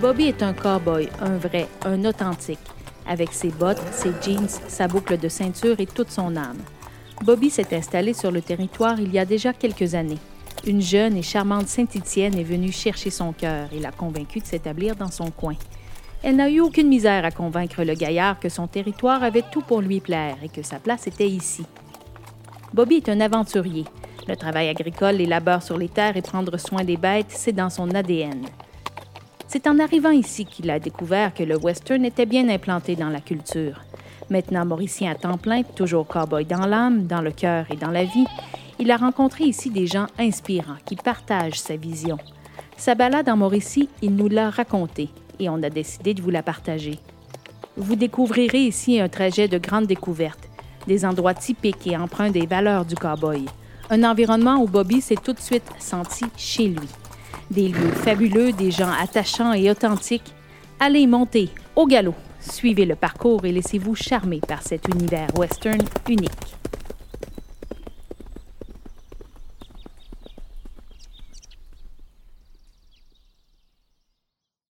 Bobby est un cow-boy, un vrai, un authentique, avec ses bottes, ses jeans, sa boucle de ceinture et toute son âme. Bobby s'est installé sur le territoire il y a déjà quelques années. Une jeune et charmante Saint-Étienne est venue chercher son cœur et l'a convaincu de s'établir dans son coin. Elle n'a eu aucune misère à convaincre le gaillard que son territoire avait tout pour lui plaire et que sa place était ici. Bobby est un aventurier. Le travail agricole, les labeurs sur les terres et prendre soin des bêtes, c'est dans son ADN. C'est en arrivant ici qu'il a découvert que le western était bien implanté dans la culture. Maintenant mauricien à temps plein, toujours cowboy dans l'âme, dans le cœur et dans la vie, il a rencontré ici des gens inspirants qui partagent sa vision. Sa balade en Mauricie, il nous l'a racontée et on a décidé de vous la partager. Vous découvrirez ici un trajet de grande découverte, des endroits typiques et empreints des valeurs du cowboy. Un environnement où Bobby s'est tout de suite senti chez lui. Des lieux fabuleux, des gens attachants et authentiques. Allez monter au galop. Suivez le parcours et laissez-vous charmer par cet univers western unique.